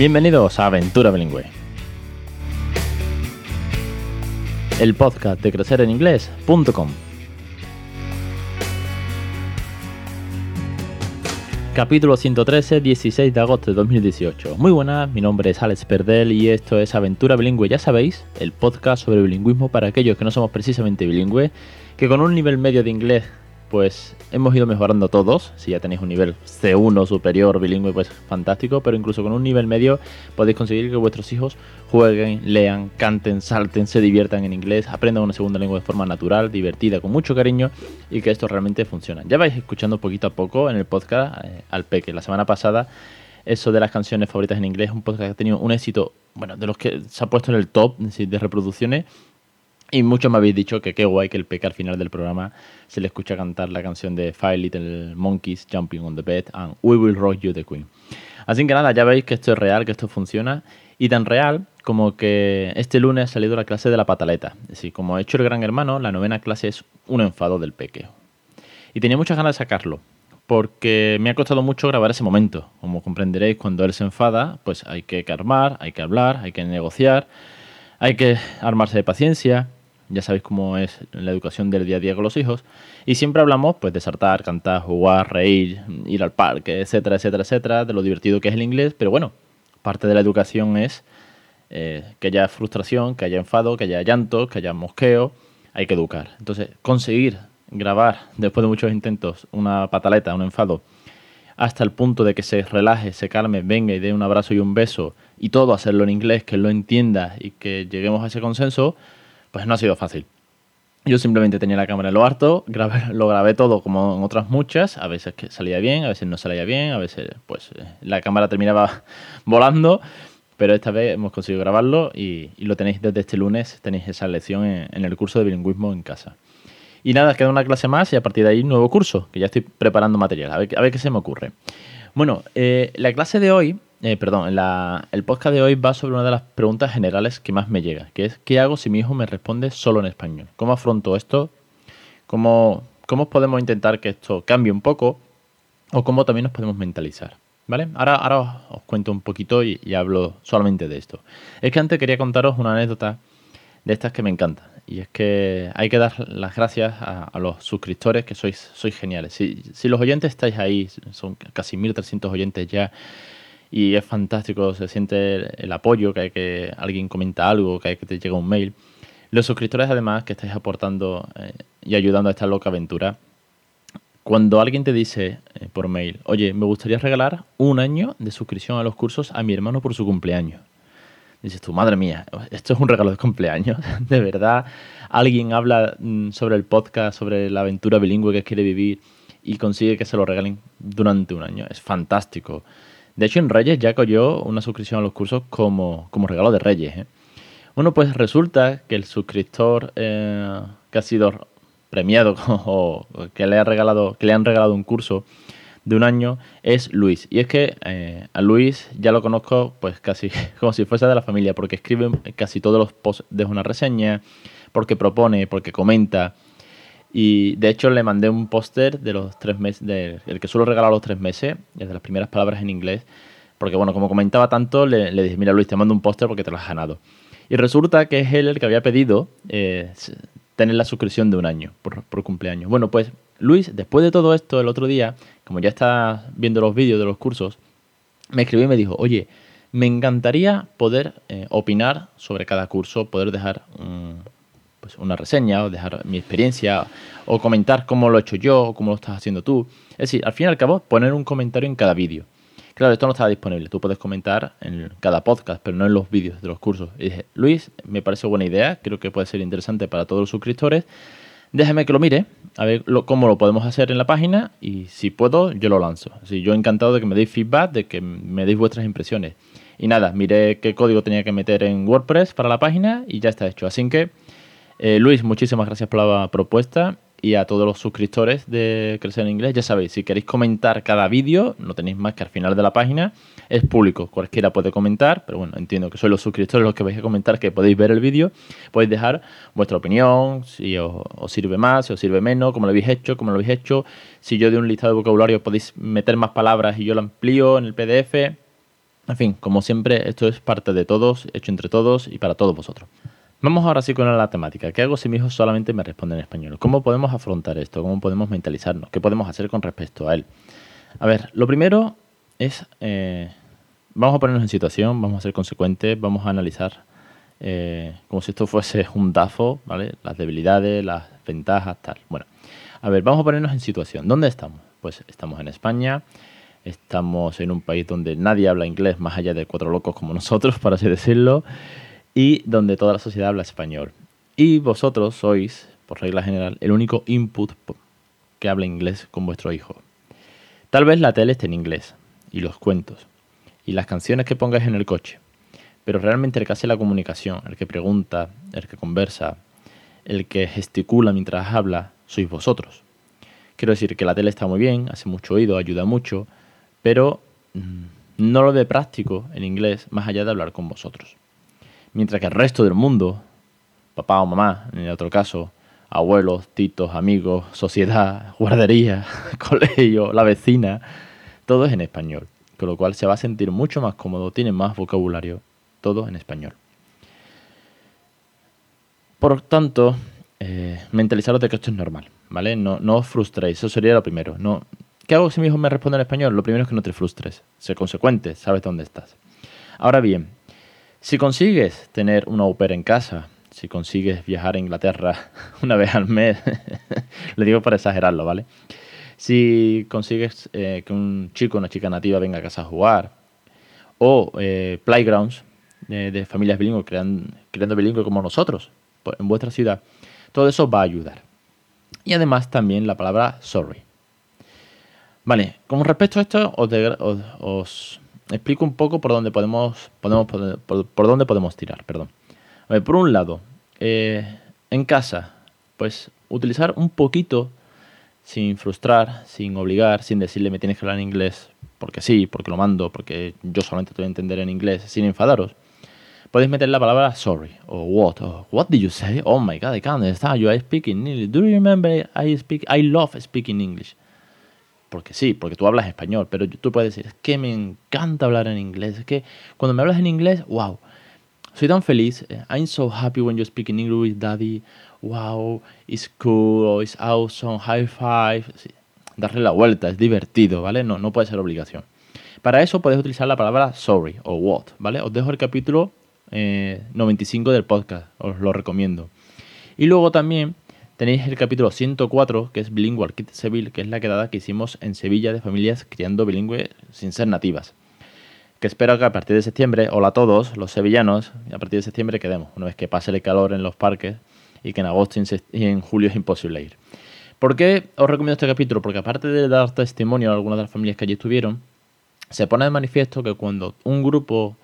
Bienvenidos a Aventura Bilingüe. El podcast de crecereninglés.com. Capítulo 113, 16 de agosto de 2018. Muy buenas, mi nombre es Alex Perdel y esto es Aventura Bilingüe, ya sabéis, el podcast sobre bilingüismo para aquellos que no somos precisamente bilingües, que con un nivel medio de inglés pues hemos ido mejorando todos. Si ya tenéis un nivel C1 superior bilingüe, pues fantástico, pero incluso con un nivel medio podéis conseguir que vuestros hijos jueguen, lean, canten, salten, se diviertan en inglés, aprendan una segunda lengua de forma natural, divertida, con mucho cariño y que esto realmente funciona. Ya vais escuchando poquito a poco en el podcast eh, al Peque. La semana pasada eso de las canciones favoritas en inglés, un podcast que ha tenido un éxito, bueno, de los que se ha puesto en el top de reproducciones y muchos me habéis dicho que qué guay que el peque al final del programa se le escucha cantar la canción de Five Little Monkeys Jumping on the Bed and We Will Rock You the Queen. Así que nada, ya veis que esto es real, que esto funciona. Y tan real como que este lunes ha salido la clase de la pataleta. Es decir, como ha hecho el gran hermano, la novena clase es un enfado del peque. Y tenía muchas ganas de sacarlo, porque me ha costado mucho grabar ese momento. Como comprenderéis, cuando él se enfada, pues hay que calmar, hay que hablar, hay que negociar, hay que armarse de paciencia ya sabéis cómo es la educación del día a día con los hijos. Y siempre hablamos pues de saltar, cantar, jugar, reír, ir al parque, etcétera, etcétera, etcétera, de lo divertido que es el inglés. Pero bueno, parte de la educación es eh, que haya frustración, que haya enfado, que haya llanto, que haya mosqueo. Hay que educar. Entonces, conseguir grabar después de muchos intentos una pataleta, un enfado, hasta el punto de que se relaje, se calme, venga y dé un abrazo y un beso, y todo hacerlo en inglés, que lo entienda y que lleguemos a ese consenso, pues no ha sido fácil. Yo simplemente tenía la cámara en lo harto, lo grabé todo como en otras muchas, a veces que salía bien, a veces no salía bien, a veces pues eh, la cámara terminaba volando, pero esta vez hemos conseguido grabarlo y, lo tenéis desde este lunes, tenéis esa lección en, el curso de bilingüismo en casa. Y nada, queda una clase más y a partir de ahí nuevo curso, que ya estoy preparando material, a ver, a ver qué se me ocurre. Bueno, eh, la clase de hoy eh, perdón, el podcast de hoy va sobre una de las preguntas generales que más me llega, que es ¿qué hago si mi hijo me responde solo en español? ¿Cómo afronto esto? ¿Cómo, cómo podemos intentar que esto cambie un poco? ¿O cómo también nos podemos mentalizar? ¿Vale? Ahora, ahora os cuento un poquito y, hablo solamente de esto. Es que antes quería contaros una anécdota de estas que me encantan. Y es que hay que dar las gracias a, los suscriptores que sois, sois geniales. Si, si los oyentes estáis ahí, son casi 1.300 oyentes ya, y es fantástico, se siente el apoyo, que hay que alguien comenta algo, que hay que te llega un mail. Los suscriptores además que estáis aportando eh, y ayudando a esta loca aventura, cuando alguien te dice eh, por mail, oye, me gustaría regalar un año de suscripción a los cursos a mi hermano por su cumpleaños. Dices tú, madre mía, esto es un regalo de cumpleaños. De verdad, alguien habla mm, sobre el podcast, sobre la aventura bilingüe que quiere vivir y consigue que se lo regalen durante un año. Es fantástico. De hecho, en Reyes ya cogió una suscripción a los cursos como, como regalo de Reyes. ¿eh? Bueno, pues resulta que el suscriptor eh, que ha sido premiado o que le, ha regalado, que le han regalado un curso de un año es Luis. Y es que eh, a Luis ya lo conozco pues casi como si fuese de la familia, porque escribe casi todos los posts, de una reseña, porque propone, porque comenta. Y de hecho le mandé un póster de los tres meses, del que suelo regalar los tres meses, desde las primeras palabras en inglés, porque bueno, como comentaba tanto, le, dije, mira Luis, te mando un póster porque te lo has ganado. Y resulta que es él el que había pedido eh, tener la suscripción de un año por, por, cumpleaños. Bueno, pues Luis, después de todo esto, el otro día, como ya está viendo los vídeos de los cursos, me escribió y me dijo, oye, me encantaría poder eh, opinar sobre cada curso, poder dejar un, pues una reseña o dejar mi experiencia o comentar cómo lo he hecho yo o cómo lo estás haciendo tú. Es decir, al fin y al cabo, poner un comentario en cada vídeo. Claro, esto no estaba disponible. Tú puedes comentar en cada podcast, pero no en los vídeos de los cursos. Y dije, Luis, me parece buena idea, creo que puede ser interesante para todos los suscriptores. Déjame que lo mire, a ver cómo lo podemos hacer en la página y si puedo, yo lo lanzo. Así, yo encantado de que me deis feedback, de que me deis vuestras impresiones. Y nada, miré qué código tenía que meter en WordPress para la página y ya está hecho. Así que eh, Luis, muchísimas gracias por la propuesta y a todos los suscriptores de Crecer en Inglés. Ya sabéis, si queréis comentar cada vídeo, no tenéis más que al final de la página. Es público, cualquiera puede comentar, pero bueno, entiendo que sois los suscriptores los que vais a comentar, que podéis ver el vídeo. Podéis dejar vuestra opinión, si os, sirve más, si os sirve menos, cómo lo habéis hecho, cómo lo habéis hecho. Si yo de un listado de vocabulario podéis meter más palabras y yo lo amplío en el PDF. En fin, como siempre, esto es parte de todos, hecho entre todos y para todos vosotros. Vamos ahora sí con la temática. ¿Qué hago si mi hijo solamente me responde en español? ¿Cómo podemos afrontar esto? ¿Cómo podemos mentalizarnos? ¿Qué podemos hacer con respecto a él? A ver, lo primero es, eh, vamos a ponernos en situación, vamos a ser consecuentes, vamos a analizar eh, como si esto fuese un DAFO, ¿vale? Las debilidades, las ventajas, tal. Bueno, a ver, vamos a ponernos en situación. ¿Dónde estamos? Pues estamos en España, estamos en un país donde nadie habla inglés más allá de cuatro locos como nosotros, para así decirlo y donde toda la sociedad habla español. Y vosotros sois, por regla general, el único input que habla inglés con vuestro hijo. Tal vez la tele esté en inglés, y los cuentos, y las canciones que pongáis en el coche, pero realmente el que hace la comunicación, el que pregunta, el que conversa, el que gesticula mientras habla, sois vosotros. Quiero decir que la tele está muy bien, hace mucho oído, ayuda mucho, pero mm, no lo ve práctico en inglés más allá de hablar con vosotros. Mientras que el resto del mundo, papá o mamá, en el otro caso, abuelos, titos, amigos, sociedad, guardería, colegio, la vecina, todo es en español. Con lo cual se va a sentir mucho más cómodo, tiene más vocabulario, todo en español. Por tanto, eh, mentalizaros de que esto es normal, ¿vale? No, no os frustréis, eso sería lo primero. No, ¿Qué hago si mi hijo me responde en español? Lo primero es que no te frustres, sé consecuente, sabes dónde estás. Ahora bien, si consigues tener una au pair en casa, si consigues viajar a Inglaterra una vez al mes, le digo para exagerarlo, ¿vale? Si consigues eh, que un chico o una chica nativa venga a casa a jugar, o eh, playgrounds de familias bilingües creando, bilingües como nosotros pues, en vuestra ciudad, todo eso va a ayudar. Y además también la palabra sorry. Vale, con respecto a esto os explico un poco por dónde podemos, podemos por, dónde podemos tirar. Perdón. por un lado, eh, en casa, pues utilizar un poquito sin frustrar, sin obligar, sin decirle me tienes que hablar en inglés, porque sí, porque lo mando, porque yo solamente te voy a entender en inglés, sin enfadaros. Podéis meter la palabra sorry o what o what did you say? Oh my god, I can't understand you. I speak in English. Do you remember I speak? I love speaking English porque sí, porque tú hablas español, pero tú puedes decir, es que me encanta hablar en inglés, es que cuando me hablas en inglés, wow, soy tan feliz, eh, I'm so happy when you speak in English daddy, wow, it's cool, it's awesome, high five, darle la vuelta, es divertido, ¿vale? No, no puede ser obligación. Para eso puedes utilizar la palabra sorry o what, ¿vale? Os dejo el capítulo 95 eh, del podcast, os lo recomiendo. Y luego también Tenéis el capítulo 104, que es Bilingual Kit Seville, que es la quedada que hicimos en Sevilla de familias criando bilingüe sin ser nativas. Que espero que a partir de septiembre, hola a todos los sevillanos, a partir de septiembre quedemos, una vez que pase el calor en los parques y que en agosto y en julio es imposible ir. ¿Por qué os recomiendo este capítulo? Porque aparte de dar testimonio a algunas de las familias que allí estuvieron, se pone de manifiesto que cuando un grupo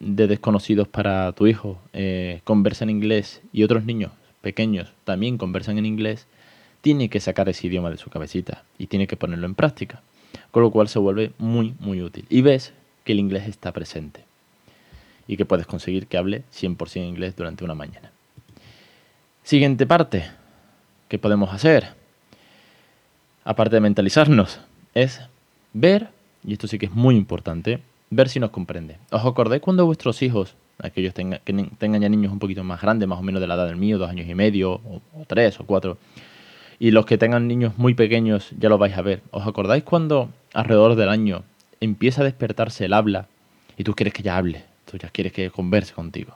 de desconocidos para tu hijo eh, conversa en inglés y otros niños pequeños también conversan en inglés, tiene que sacar ese idioma de su cabecita y tiene que ponerlo en práctica, con lo cual se vuelve muy, muy útil. Y ves que el inglés está presente y que puedes conseguir que hable 100% inglés durante una mañana. Siguiente parte, ¿qué podemos hacer? Aparte de mentalizarnos, es ver, y esto sí que es muy importante, ver si nos comprende. ¿Os acordáis cuando vuestros hijos aquellos que tengan ya niños un poquito más grandes, más o menos de la edad del mío, dos años y medio, o, tres, o cuatro. Y los que tengan niños muy pequeños ya lo vais a ver. ¿Os acordáis cuando alrededor del año empieza a despertarse el habla y tú quieres que ya hable? Tú ya quieres que converse contigo.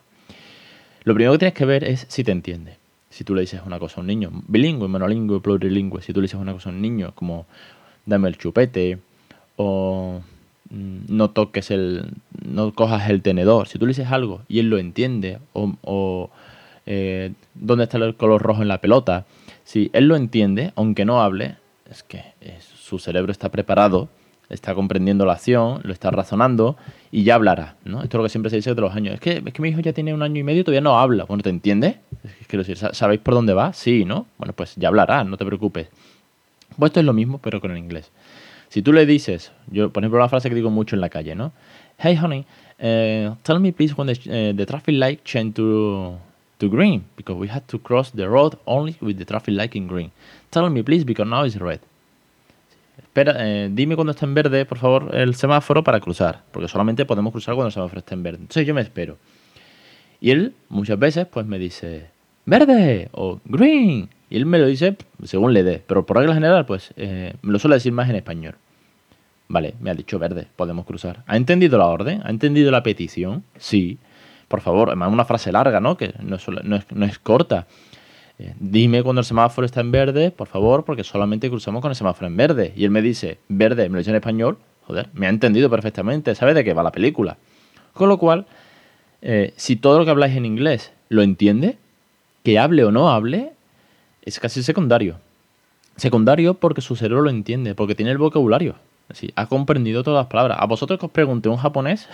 Lo primero que tienes que ver es si te entiende. Si tú le dices una cosa a un niño, bilingüe, monolingüe, plurilingüe, si tú le dices una cosa a un niño como dame el chupete o Mm, no toques el, no cojas el tenedor. Si tú le dices algo y él lo entiende, o, eh, dónde está el color rojo en la pelota, si él lo entiende, aunque no hable, es que su cerebro está preparado, está comprendiendo la acción, lo está razonando y ya hablará, ¿no? Esto es lo que siempre se dice de los años. Es que, es que mi hijo ya tiene un año y medio y todavía no habla. Bueno, ¿te entiende? Quiero decir, ¿sabéis por dónde va? Sí, ¿no? Bueno, pues ya hablará, no te preocupes. Pues esto es lo mismo, pero con el inglés. Si tú le dices, yo por ejemplo la frase que digo mucho en la calle, ¿no? Hey honey, uh, tell me please when the, uh, the traffic light changed to to green because we had to cross the road only with the traffic light in green. Tell me please because now it's red. espera, eh, dime cuando está en verde, por favor, el semáforo para cruzar, porque solamente podemos cruzar cuando el semáforo está en verde. Entonces yo me espero. Y él muchas veces pues me dice, verde o green. Y él me lo dice según le dé, pero por regla general pues eh, me lo suele decir más en español. Vale, me ha dicho verde, podemos cruzar. ¿Ha entendido la orden? ¿Ha entendido la petición? Sí. Por favor, además una frase larga, ¿no? Que no es, no es, corta. Eh, dime cuando el semáforo está en verde, por favor, porque solamente cruzamos con el semáforo en verde. Y él me dice, verde, me lo dice en español. Joder, me ha entendido perfectamente, sabe de qué va la película. Con lo cual, eh, si todo lo que habláis en inglés lo entiende, que hable o no hable, es casi secundario. Secundario porque su cerebro lo entiende, porque tiene el vocabulario. Así, ha comprendido todas las palabras. A vosotros que os pregunté un japonés,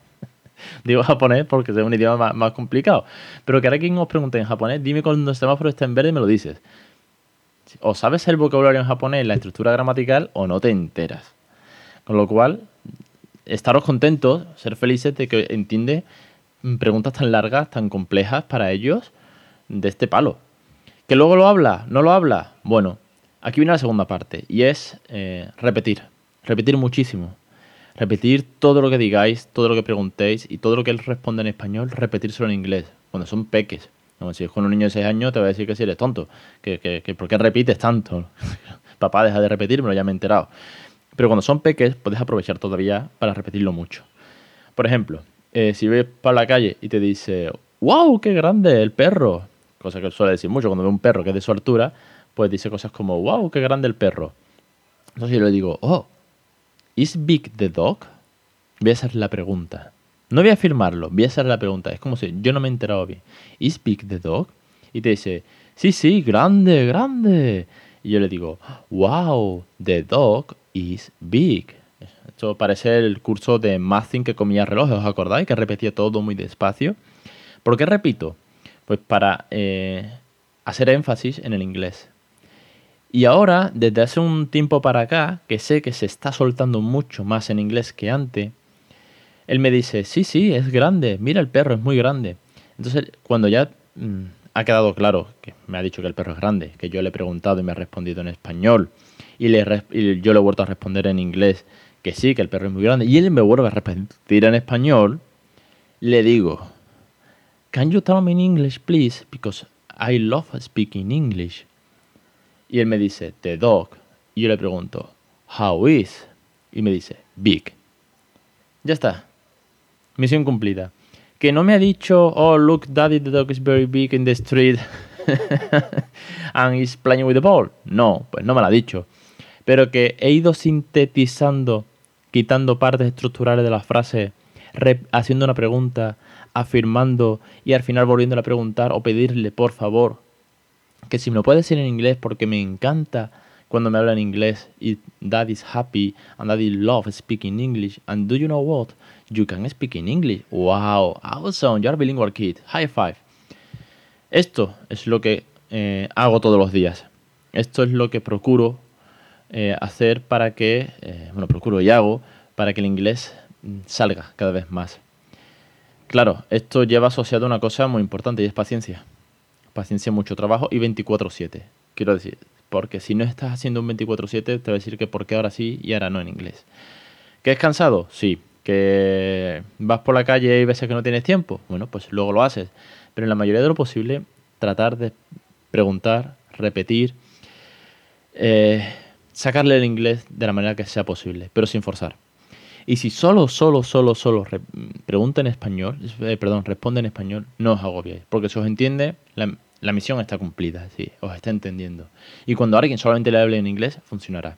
digo japonés porque es un idioma más, complicado, pero que ahora quien os pregunte en japonés, dime cuando el semáforo está en verde y me lo dices. O sabes el vocabulario en japonés, la estructura gramatical, o no te enteras. Con lo cual, estaros contentos, ser felices de que entiende preguntas tan largas, tan complejas para ellos de este palo. ¿Que luego lo habla? ¿No lo habla? Bueno, aquí viene la segunda parte y es eh, repetir. Repetir muchísimo. Repetir todo lo que digáis, todo lo que preguntéis y todo lo que él responde en español, repetírselo en inglés. Cuando son peques. Como si es con un niño de 6 años, te va a decir que si eres tonto. Que, que, que ¿Por qué repites tanto? Papá, deja de repetirme, ya me he enterado. Pero cuando son peques, puedes aprovechar todavía para repetirlo mucho. Por ejemplo, eh, si ves para la calle y te dice, wow, qué grande el perro, cosa que suele decir mucho cuando ve un perro que es de su altura, pues dice cosas como, wow, qué grande el perro. Entonces yo le digo, oh, ¿is big the dog? Voy a hacer la pregunta. No voy a afirmarlo, voy a hacer la pregunta. Es como si yo no me he enterado bien. ¿Is big the dog? Y te dice, sí, sí, grande, grande. Y yo le digo, wow, the dog is big. Esto parece el curso de Mathing que comía relojes, ¿os acordáis? Que repetía todo muy despacio. ¿Por qué repito? Pues para eh, hacer énfasis en el inglés. Y ahora, desde hace un tiempo para acá, que sé que se está soltando mucho más en inglés que antes, él me dice, sí, sí, es grande, mira el perro, es muy grande. Entonces, cuando ya mm, ha quedado claro que me ha dicho que el perro es grande, que yo le he preguntado y me ha respondido en español, y, le, yo le he vuelto a responder en inglés que sí, que el perro es muy grande, y él me vuelve a responder en español, le digo, Can you tell me in English, please? Because I love speaking English. Y él me dice, The dog. Y yo le pregunto, How is? Y me dice, Big. Ya está. Misión cumplida. Que no me ha dicho, oh, look, daddy, the dog is very big in the street and he's playing with the ball. No, pues no me lo ha dicho pero que he ido sintetizando, quitando partes estructurales de la frase, haciendo una pregunta, afirmando y al final volviendo a preguntar o pedirle, por favor, que si me lo puede decir en inglés porque me encanta cuando me habla en inglés y is happy and daddy love speaking English and do you know what? You can speak in English. Wow, awesome, you're a bilingual kid. High five. Esto es lo que eh, hago todos los días. Esto es lo que procuro eh, hacer para que, eh, bueno, procuro y hago, para que el inglés mm, salga cada vez más. Claro, esto lleva asociado una cosa muy importante y es paciencia. Paciencia, mucho trabajo y 24/7. Quiero decir, porque si no estás haciendo un 24/7, te voy a decir que por qué ahora sí y ahora no en inglés. ¿Que es cansado? Sí. ¿Que vas por la calle y ves que no tienes tiempo? Bueno, pues luego lo haces. Pero en la mayoría de lo posible, tratar de preguntar, repetir. Eh, sacarle el inglés de la manera que sea posible, pero sin forzar. Y si solo, solo, solo, solo pregunta en español, eh, perdón, responde en español, no os agobiéis, porque si os entiende, la, misión está cumplida, sí, os está entendiendo. Y cuando alguien solamente le hable en inglés, funcionará.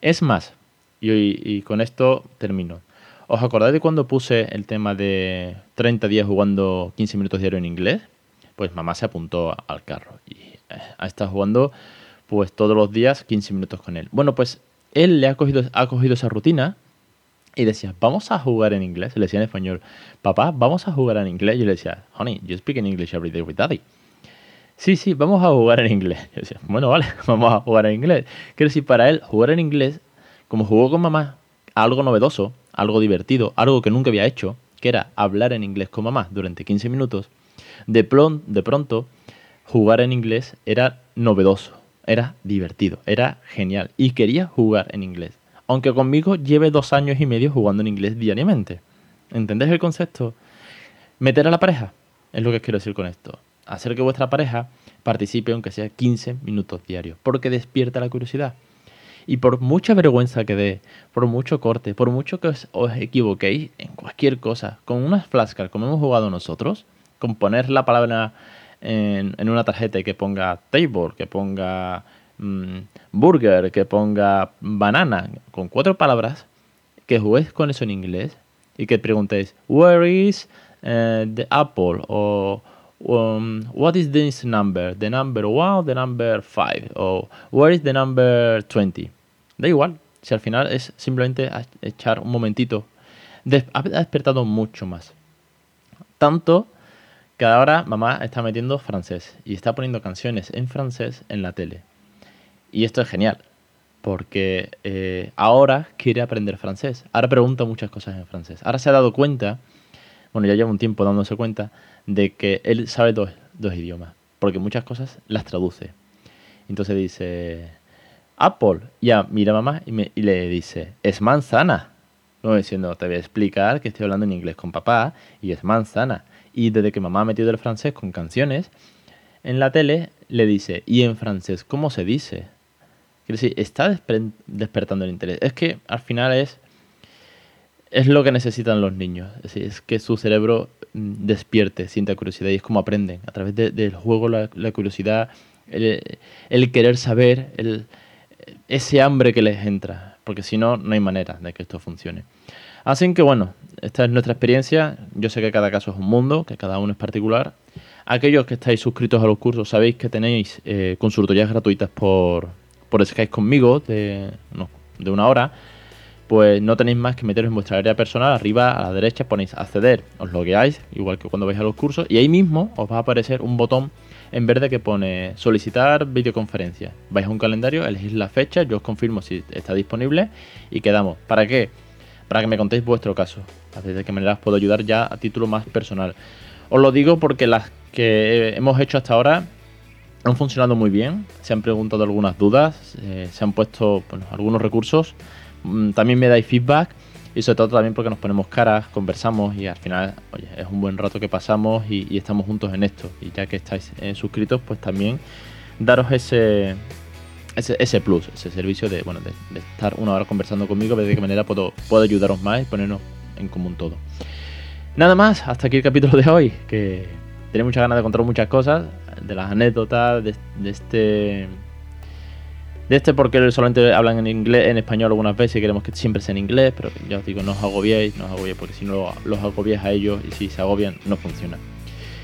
Es más, y, y con esto termino. ¿Os acordáis de cuando puse el tema de 30 días jugando 15 minutos diario en inglés? Pues mamá se apuntó al carro y eh, ha estado jugando pues todos los días 15 minutos con él. Bueno, pues él le ha cogido, ha cogido esa rutina y decía, vamos a jugar en inglés. Le decía en español, papá, vamos a jugar en inglés. Yo le decía, honey, you speak in English every day with daddy. Sí, sí, vamos a jugar en inglés. Yo decía, bueno, vale, vamos a jugar en inglés. Quiero decir, para él, jugar en inglés, como jugó con mamá, algo novedoso, algo divertido, algo que nunca había hecho, que era hablar en inglés con mamá durante 15 minutos, de, de pronto, jugar en inglés era novedoso Era divertido, era genial y quería jugar en inglés. Aunque conmigo lleve dos años y medio jugando en inglés diariamente. ¿Entendés el concepto? Meter a la pareja, es lo que quiero decir con esto. Hacer que vuestra pareja participe aunque sea 15 minutos diarios, porque despierta la curiosidad. Y por mucha vergüenza que dé, por mucho corte, por mucho que os, equivoquéis en cualquier cosa, con unas flashcards como hemos jugado nosotros, con poner la palabra en, una tarjeta y que ponga table, que ponga mm, burger, que ponga banana, con cuatro palabras, que juguéis con eso en inglés y que preguntéis, where is uh, the apple? O um, what is this number? The number one, the number five, o where is the number 20? Da igual, si al final es simplemente echar un momentito. ha despertado mucho más. Tanto que ahora mamá está metiendo francés y está poniendo canciones en francés en la tele. Y esto es genial, porque eh, ahora quiere aprender francés. Ahora pregunta muchas cosas en francés. Ahora se ha dado cuenta, bueno, ya lleva un tiempo dándose cuenta, de que él sabe dos, dos idiomas, porque muchas cosas las traduce. Entonces dice, Apple, ya mira mamá y, me, y le dice, es manzana. No diciendo, te voy a explicar que estoy hablando en inglés con papá y es manzana. Y desde que mamá ha metido el francés con canciones, en la tele le dice, ¿y en francés cómo se dice? Quiere decir, está despertando el interés. Es que al final es, es lo que necesitan los niños. Es, decir, es que su cerebro mm, despierte, sienta curiosidad y es como aprenden. A través del juego, la, curiosidad, el, querer saber, el, ese hambre que les entra. Porque si no, no hay manera de que esto funcione. Así que bueno, esta es nuestra experiencia. Yo sé que cada caso es un mundo, que cada uno es particular. Aquellos que estáis suscritos a los cursos sabéis que tenéis eh, consultorías gratuitas por, por Skype conmigo de, de una hora, pues no tenéis más que meteros en vuestra área personal, arriba a la derecha ponéis acceder, os logueáis, igual que cuando vais a los cursos, y ahí mismo os va a aparecer un botón en verde que pone solicitar videoconferencia. Vais a un calendario, elegís la fecha, yo os confirmo si está disponible y quedamos. ¿Para qué? Para que me contéis vuestro caso. A ver de qué manera os puedo ayudar ya a título más personal. Os lo digo porque las que hemos hecho hasta ahora han funcionado muy bien, se han preguntado algunas dudas, eh, se han puesto algunos recursos, mm, también me dais feedback y sobre todo también porque nos ponemos caras, conversamos y al final oye, es un buen rato que pasamos y, estamos juntos en esto. Y ya que estáis eh, suscritos, pues también daros ese, ese, plus, ese servicio de, bueno, de, estar una hora conversando conmigo, ver de qué manera puedo, puedo ayudaros más y ponernos en común todo. Nada más, hasta aquí el capítulo de hoy, que tenía muchas ganas de contar muchas cosas, de las anécdotas, de, este. De este porque solamente hablan en inglés, en español algunas veces y queremos que siempre sea en inglés, pero ya os digo, no os agobiéis, no os agobiéis, porque si no los agobiáis a ellos y si se agobian, no funciona.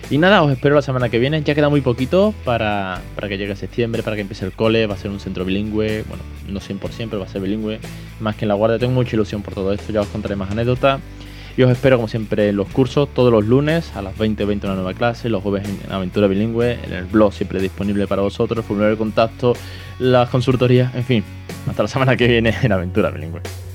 Y nada, os espero la semana que viene. Ya queda muy poquito para, para, que llegue septiembre, para que empiece el cole. Va a ser un centro bilingüe. Bueno, no 100%, pero va a ser bilingüe. Más que en la guardia. Tengo mucha ilusión por todo esto. Ya os contaré más anécdotas. Y os espero, como siempre, en los cursos todos los lunes a las 20.20 20 una nueva clase, los jueves en Aventura Bilingüe, en el blog siempre disponible para vosotros, el formulario de contacto, las consultorías, en fin. Hasta la semana que viene en Aventura Bilingüe.